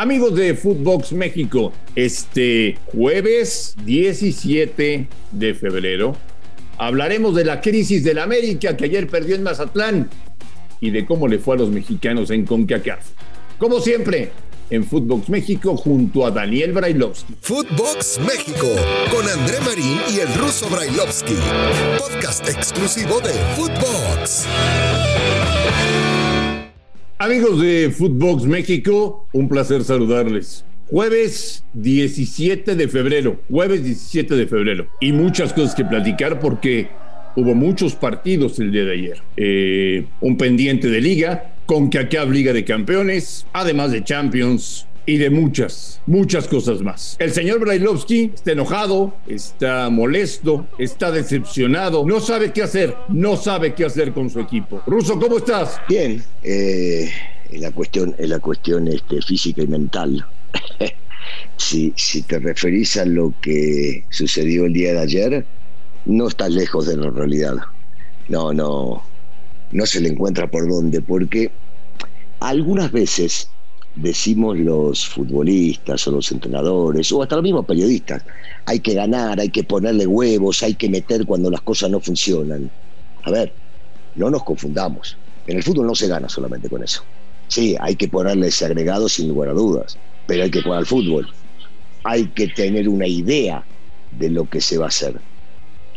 Amigos de Footbox México, este jueves 17 de febrero hablaremos de la crisis del América que ayer perdió en Mazatlán y de cómo le fue a los mexicanos en CONCACAF. Como siempre, en Footbox México junto a Daniel Brailovsky. Footbox México con André Marín y el ruso Brailovsky. Podcast exclusivo de Footbox. Amigos de Footbox México, un placer saludarles. Jueves 17 de febrero, jueves 17 de febrero. Y muchas cosas que platicar porque hubo muchos partidos el día de ayer. Eh, un pendiente de liga, con que acá Liga de Campeones, además de Champions, y de muchas, muchas cosas más. El señor Brailovsky está enojado, está molesto, está decepcionado, no sabe qué hacer, no sabe qué hacer con su equipo. Ruso, ¿cómo estás? Bien, eh, la cuestión, en la cuestión este, física y mental. si, si te referís a lo que sucedió el día de ayer, no estás lejos de la realidad. No, no, no se le encuentra por dónde, porque algunas veces decimos los futbolistas o los entrenadores o hasta los mismos periodistas, hay que ganar, hay que ponerle huevos, hay que meter cuando las cosas no funcionan. A ver, no nos confundamos. En el fútbol no se gana solamente con eso. Sí, hay que ponerle ese agregado sin lugar a dudas, pero hay que jugar al fútbol. Hay que tener una idea de lo que se va a hacer.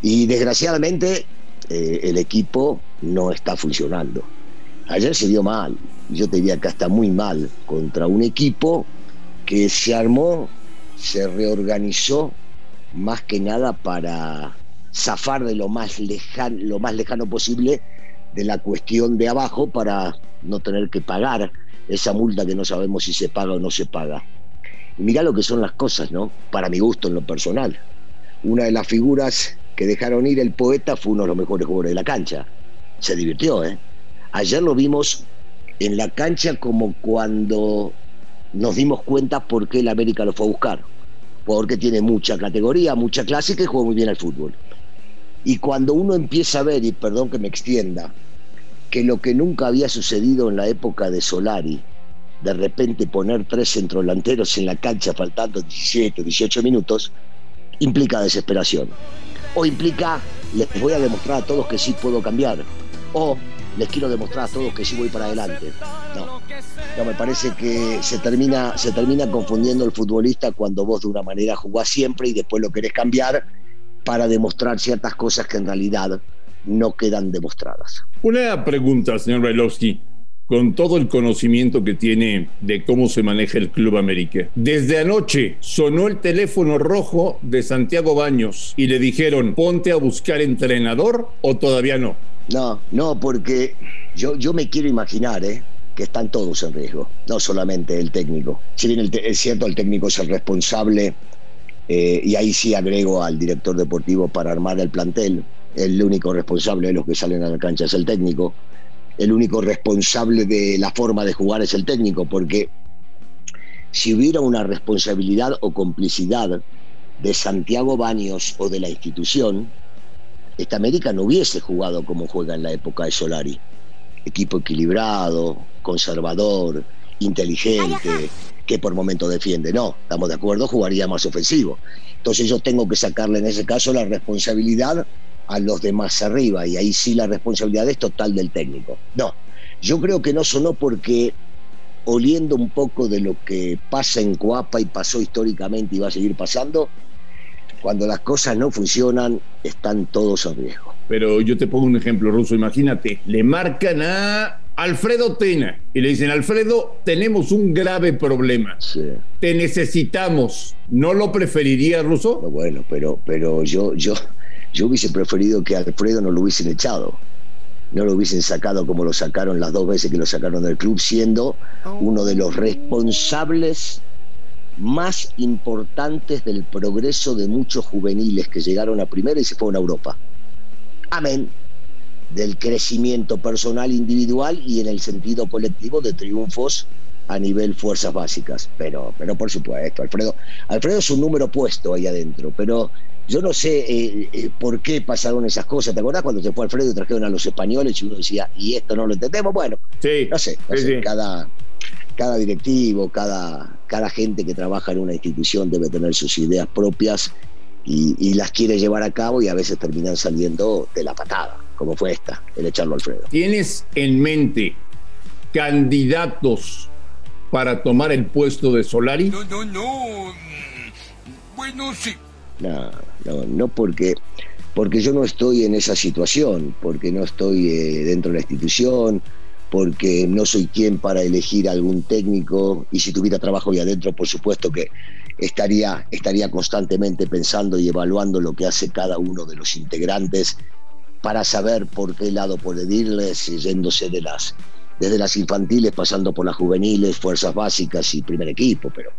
Y desgraciadamente eh, el equipo no está funcionando. Ayer se dio mal, yo te diría que está muy mal, contra un equipo que se armó, se reorganizó más que nada para zafar de lo más lejano, lo más lejano posible de la cuestión de abajo para no tener que pagar esa multa que no sabemos si se paga o no se paga. Y mirá lo que son las cosas, ¿no? Para mi gusto en lo personal. Una de las figuras que dejaron ir el poeta fue uno de los mejores jugadores de la cancha. Se divirtió, ¿eh? Ayer lo vimos en la cancha como cuando nos dimos cuenta por qué el América lo fue a buscar. Porque tiene mucha categoría, mucha clase y que juega muy bien al fútbol. Y cuando uno empieza a ver, y perdón que me extienda, que lo que nunca había sucedido en la época de Solari, de repente poner tres centrodelanteros en la cancha faltando 17, 18 minutos, implica desesperación. O implica, les voy a demostrar a todos que sí puedo cambiar. O les quiero demostrar a todos que sí voy para adelante. No, no me parece que se termina, se termina confundiendo el futbolista cuando vos de una manera jugás siempre y después lo querés cambiar para demostrar ciertas cosas que en realidad no quedan demostradas. Una pregunta, señor Bailovsky, con todo el conocimiento que tiene de cómo se maneja el Club América. Desde anoche sonó el teléfono rojo de Santiago Baños y le dijeron, ponte a buscar entrenador o todavía no. No, no, porque yo, yo me quiero imaginar, ¿eh? que están todos en riesgo, no solamente el técnico. Si bien es cierto, el técnico es el responsable, eh, y ahí sí agrego al director deportivo para armar el plantel, el único responsable de los que salen a la cancha es el técnico, el único responsable de la forma de jugar es el técnico, porque si hubiera una responsabilidad o complicidad de Santiago Baños o de la institución, esta América no hubiese jugado como juega en la época de Solari. Equipo equilibrado, conservador, inteligente, que por momento defiende. No, estamos de acuerdo, jugaría más ofensivo. Entonces yo tengo que sacarle en ese caso la responsabilidad a los demás arriba y ahí sí la responsabilidad es total del técnico. No, yo creo que no sonó porque oliendo un poco de lo que pasa en Coapa y pasó históricamente y va a seguir pasando, cuando las cosas no funcionan, están todos a riesgo. Pero yo te pongo un ejemplo, Ruso. Imagínate, le marcan a Alfredo Tena y le dicen, Alfredo, tenemos un grave problema. Te necesitamos. ¿No lo preferiría, Ruso? bueno, pero, pero yo, yo, yo hubiese preferido que Alfredo no lo hubiesen echado. No lo hubiesen sacado como lo sacaron las dos veces que lo sacaron del club, siendo uno de los responsables más importantes del progreso de muchos juveniles que llegaron a primera y se fueron a Europa. Amén. Del crecimiento personal individual y en el sentido colectivo de triunfos a nivel fuerzas básicas. Pero, pero por supuesto, Alfredo, Alfredo es un número puesto ahí adentro, pero yo no sé eh, eh, por qué pasaron esas cosas. ¿Te acordás cuando se fue Alfredo y trajeron a los españoles y uno decía, y esto no lo entendemos? Bueno, no sé, cada, cada directivo, cada, cada gente que trabaja en una institución debe tener sus ideas propias y, las quiere llevar a cabo y a veces terminan saliendo de la patada, como fue esta, el echarlo Alfredo. ¿Tienes en mente candidatos para tomar el puesto de Solari? No, no, no. Bueno, sí. No, no, no porque, porque yo no estoy en esa situación, porque no estoy eh, dentro de la institución, porque no soy quien para elegir algún técnico y si tuviera trabajo ahí adentro, por supuesto que estaría, estaría constantemente pensando y evaluando lo que hace cada uno de los integrantes para saber por qué lado puede irles, yéndose de las, desde las infantiles, pasando por las juveniles, fuerzas básicas y primer equipo, pero,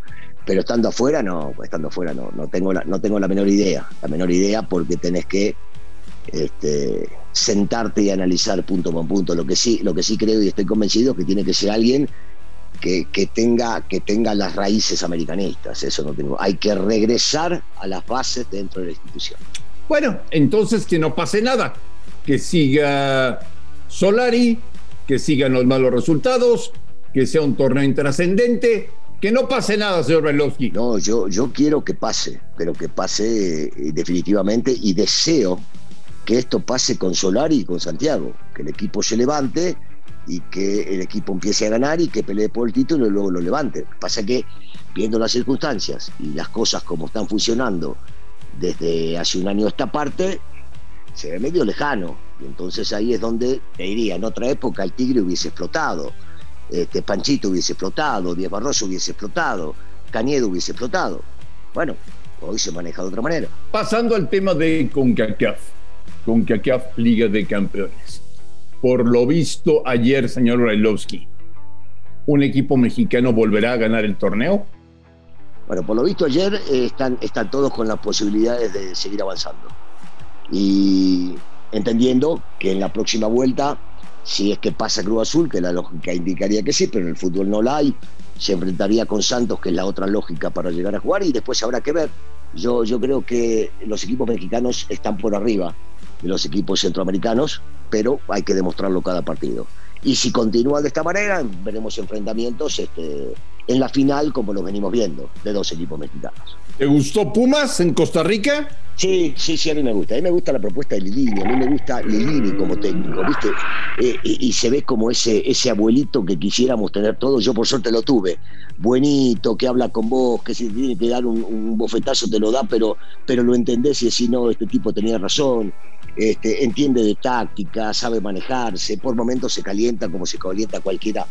pero estando afuera, no, estando afuera no, no tengo la, no tengo la menor idea, la menor idea porque tenés que este, sentarte y analizar punto por punto. Lo que sí, lo que sí creo y estoy convencido es que tiene que ser alguien que, tenga, que tenga las raíces americanistas. Eso no tengo. Hay que regresar a las bases dentro de la institución. Bueno, entonces que no pase nada. Que siga Solari, que sigan los malos resultados, que sea un torneo intrascendente. Que no pase nada, señor Belowski. No, yo, yo quiero que pase, pero que pase eh, definitivamente y deseo que esto pase con Solari y con Santiago, que el equipo se levante y que el equipo empiece a ganar y que pelee por el título y luego lo levante. Pasa que, viendo las circunstancias y las cosas como están funcionando desde hace un año esta parte, se ve medio lejano. Y entonces ahí es donde te diría, en otra época el Tigre hubiese explotado, este Panchito hubiese explotado, Díaz Barroso hubiese explotado, Cañedo hubiese explotado. Bueno, hoy se maneja de otra manera. Pasando al tema de CONCACAF con CACAF Liga de Campeones. Por lo visto ayer, señor Brailovsky, ¿un equipo mexicano volverá a ganar el torneo? Bueno, por lo visto ayer eh, están, están todos con las posibilidades de seguir avanzando. Y entendiendo que en la próxima vuelta, si es que pasa Cruz Azul, que la lógica indicaría que sí, pero en el fútbol no la hay, se enfrentaría con Santos, que es la otra lógica para llegar a jugar, y después habrá que ver. Yo, yo creo que los equipos mexicanos están por arriba de los equipos centroamericanos, pero hay que demostrarlo cada partido. Y si continúa de esta manera, veremos enfrentamientos este, en la final, como lo venimos viendo, de dos equipos mexicanos. ¿Te gustó Pumas en Costa Rica? Sí, sí, sí, a mí me gusta. A mí me gusta la propuesta de Lilini, a mí me gusta Lilini como técnico, ¿viste? Eh, y, se ve como ese, ese abuelito que quisiéramos tener todos. Yo por suerte lo tuve. Buenito, que habla con vos, que si tiene que dar un, bofetazo te lo da, pero, pero lo entendés y decís, no, este tipo tenía razón. Este, entiende de táctica, sabe manejarse, por momentos se calienta como se calienta cualquiera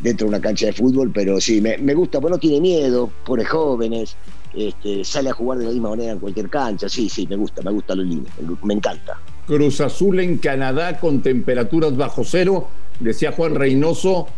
dentro de una cancha de fútbol, pero sí, me, gusta, porque no tiene miedo, pone jóvenes, este, sale a jugar de la misma manera en cualquier cancha, sí, sí, me gusta, me gusta los líneas, me encanta. Cruz Azul en Canadá con temperaturas bajo cero, decía Juan Reynoso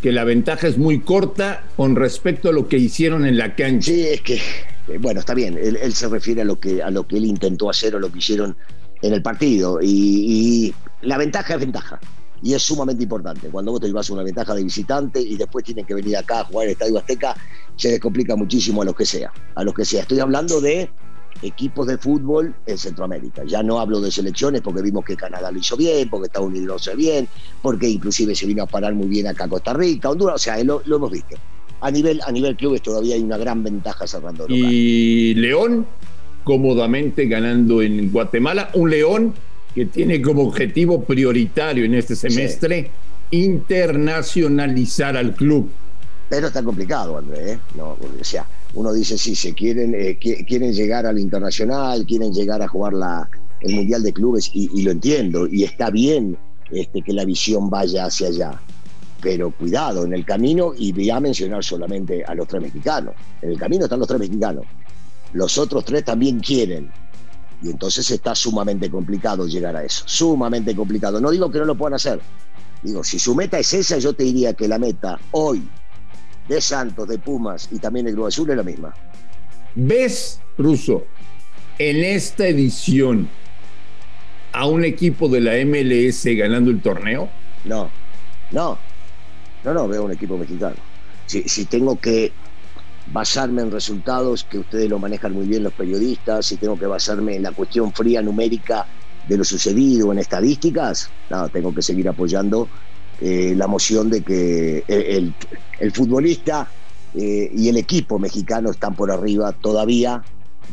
que la ventaja es muy corta con respecto a lo que hicieron en la cancha. Sí, es que, eh, bueno, está bien, él, él, se refiere a lo, que, a lo que él intentó hacer o lo que hicieron en el partido. Y, la ventaja es ventaja. Y es sumamente importante. Cuando vos te llevas una ventaja de visitante y después tienen que venir acá a jugar el Estadio Azteca, se les complica muchísimo a los que sea. A los que sea. Estoy hablando de equipos de fútbol en Centroamérica. Ya no hablo de selecciones porque vimos que Canadá lo hizo bien, porque Estados Unidos lo hizo bien, porque inclusive se vino a parar muy bien acá a Costa Rica, Honduras, o sea, lo, hemos visto. A nivel, a nivel clubes todavía hay una gran ventaja cerrando local. ¿Y León? cómodamente ganando en Guatemala. Un León que tiene como objetivo prioritario en este semestre internacionalizar al club. Pero está complicado, André. ¿eh? No, o sea, uno dice, sí, se quieren, eh, quieren llegar al internacional, quieren llegar a jugar la, el Mundial de Clubes, y, lo entiendo, y está bien este, que la visión vaya hacia allá. Pero cuidado, en el camino, y voy a mencionar solamente a los tres mexicanos, en el camino están los tres mexicanos los otros tres también quieren. Y entonces está sumamente complicado llegar a eso, sumamente complicado. No digo que no lo puedan hacer, digo, si su meta es esa, yo te diría que la meta hoy de Santos, de Pumas y también de Cruz Azul es la misma. ¿Ves, Russo, en esta edición a un equipo de la MLS ganando el torneo? No, no, no, no veo un equipo mexicano. Si, si tengo que basarme en resultados que ustedes lo manejan muy bien los periodistas, si tengo que basarme en la cuestión fría numérica de lo sucedido en estadísticas, no, tengo que seguir apoyando eh, la emoción de que el, el futbolista eh, y el equipo mexicano están por arriba todavía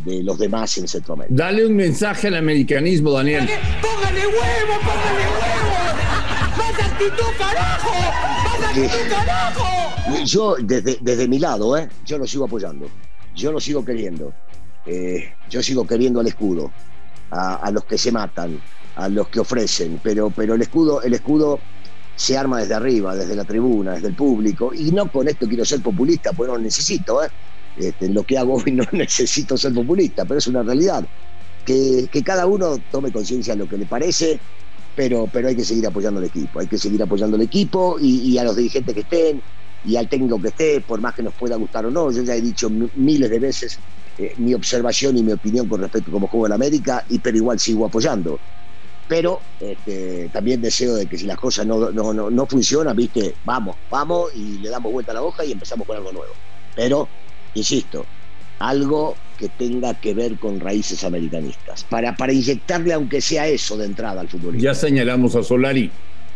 de los demás en Centroamérica. Dale un mensaje al americanismo, Daniel. ¡Póngale huevo, póngale huevo! ¡Más actitud, carajo! ¡Más actitud, carajo! Yo, desde, desde mi lado, ¿eh? yo lo sigo apoyando. Yo lo sigo queriendo. Eh, yo sigo queriendo al escudo, a, a, los que se matan, a los que ofrecen, pero, pero el escudo, el escudo se arma desde arriba, desde la tribuna, desde el público, y no con esto quiero ser populista, pues no necesito, ¿eh? Este, lo que hago hoy no necesito ser populista, pero es una realidad. Que, que cada uno tome conciencia de lo que le parece, pero, pero hay que seguir apoyando al equipo, hay que seguir apoyando al equipo y, a los dirigentes que estén y al técnico que esté, por más que nos pueda gustar o no. Yo ya he dicho miles de veces eh, mi observación y mi opinión con respecto a cómo juega en América, y pero igual sigo apoyando. Pero este, también deseo de que si las cosas no, no, no, no funcionan, viste, vamos, vamos y le damos vuelta a la hoja y empezamos con algo nuevo. Pero insisto, algo que tenga que ver con raíces americanistas, para, para inyectarle aunque sea eso de entrada al fútbol. Ya señalamos a Solari.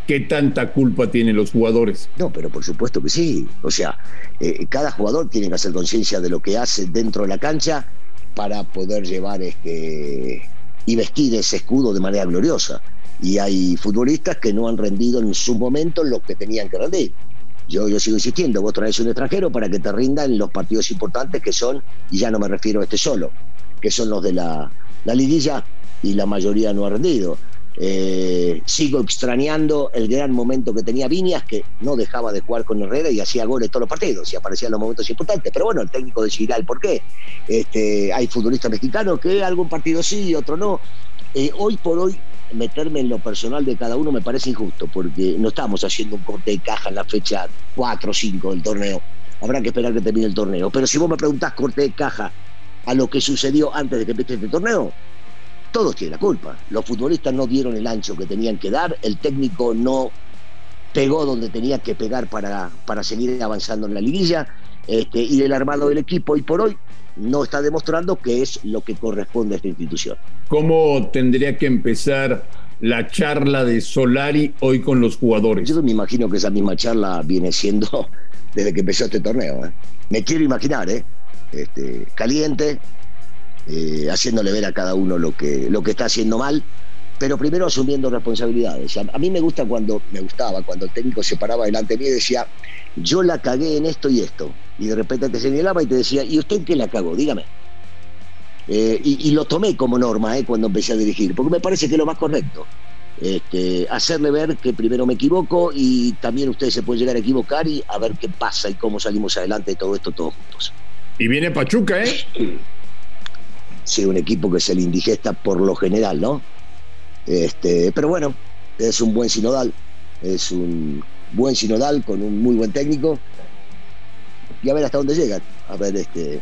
¿Qué tanta culpa tienen los jugadores? No, pero por supuesto que sí. O sea, eh, cada jugador tiene que hacer conciencia de lo que hace dentro de la cancha para poder llevar este y vestir ese escudo de manera gloriosa. Y hay futbolistas que no han rendido en su momento lo que tenían que rendir. Yo, yo sigo insistiendo, vos traes un extranjero para que te rinda en los partidos importantes que son, y ya no me refiero a este solo, que son los de la, la liguilla y la mayoría no ha rendido. Eh, sigo extrañando el gran momento que tenía Viñas, que no dejaba de jugar con Herrera y hacía goles todos los partidos y aparecía en los momentos importantes. Pero bueno, el técnico decidirá el por qué. Este, hay futbolistas mexicanos que algún partido sí, otro no. Eh, hoy por hoy, meterme en lo personal de cada uno me parece injusto, porque no estamos haciendo un corte de caja en la fecha 4 o 5 del torneo. Habrá que esperar que termine el torneo. Pero si vos me preguntás corte de caja a lo que sucedió antes de que empiece este torneo, todos tienen la culpa. Los futbolistas no dieron el ancho que tenían que dar, el técnico no pegó donde tenía que pegar para, para seguir avanzando en la liguilla, este, y el armado del equipo hoy por hoy no está demostrando que es lo que corresponde a esta institución. ¿Cómo tendría que empezar la charla de Solari hoy con los jugadores? Yo me imagino que esa misma charla viene siendo desde que empezó este torneo. ¿eh? Me quiero imaginar, ¿eh? Este, caliente, eh, haciéndole ver a cada uno lo que, lo que está haciendo mal, pero primero asumiendo responsabilidades. A, mí me gusta cuando, me gustaba cuando el técnico se paraba delante de mí y decía, yo la cagué en esto y esto. Y de repente te señalaba y te decía, ¿y usted qué la cagó? Dígame. Eh, y, y, lo tomé como norma eh, cuando empecé a dirigir, porque me parece que es lo más correcto. Este, hacerle ver que primero me equivoco y también ustedes se pueden llegar a equivocar y a ver qué pasa y cómo salimos adelante de todo esto todos juntos. Y viene Pachuca, ¿eh? Sí, un equipo que se le indigesta por lo general, ¿no? Este, pero bueno, es un buen sinodal, es un buen sinodal con un muy buen técnico y a ver hasta dónde llegan, a ver este,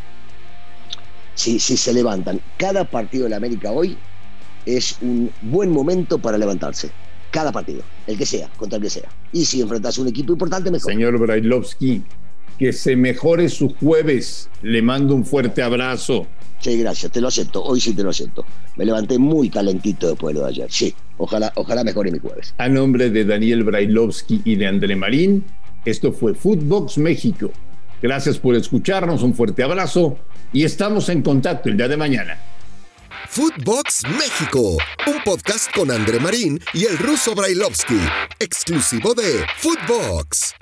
si, si se levantan. Cada partido de la América hoy es un buen momento para levantarse. Cada partido, el que sea, contra el que sea. Y si enfrentas a un equipo importante, mejor. Señor Brailovsky, que se mejore su jueves. Le mando un fuerte abrazo. Sí, gracias, te lo acepto. Hoy sí te lo acepto. Me levanté muy calentito después de lo de ayer. Sí, ojalá, ojalá mejore mi jueves. A nombre de Daniel Brailovsky y de André Marín, esto fue Footbox México. Gracias por escucharnos, un fuerte abrazo y estamos en contacto el día de mañana. Footbox México, un podcast con André Marín y el ruso Brailovsky, exclusivo de Footbox.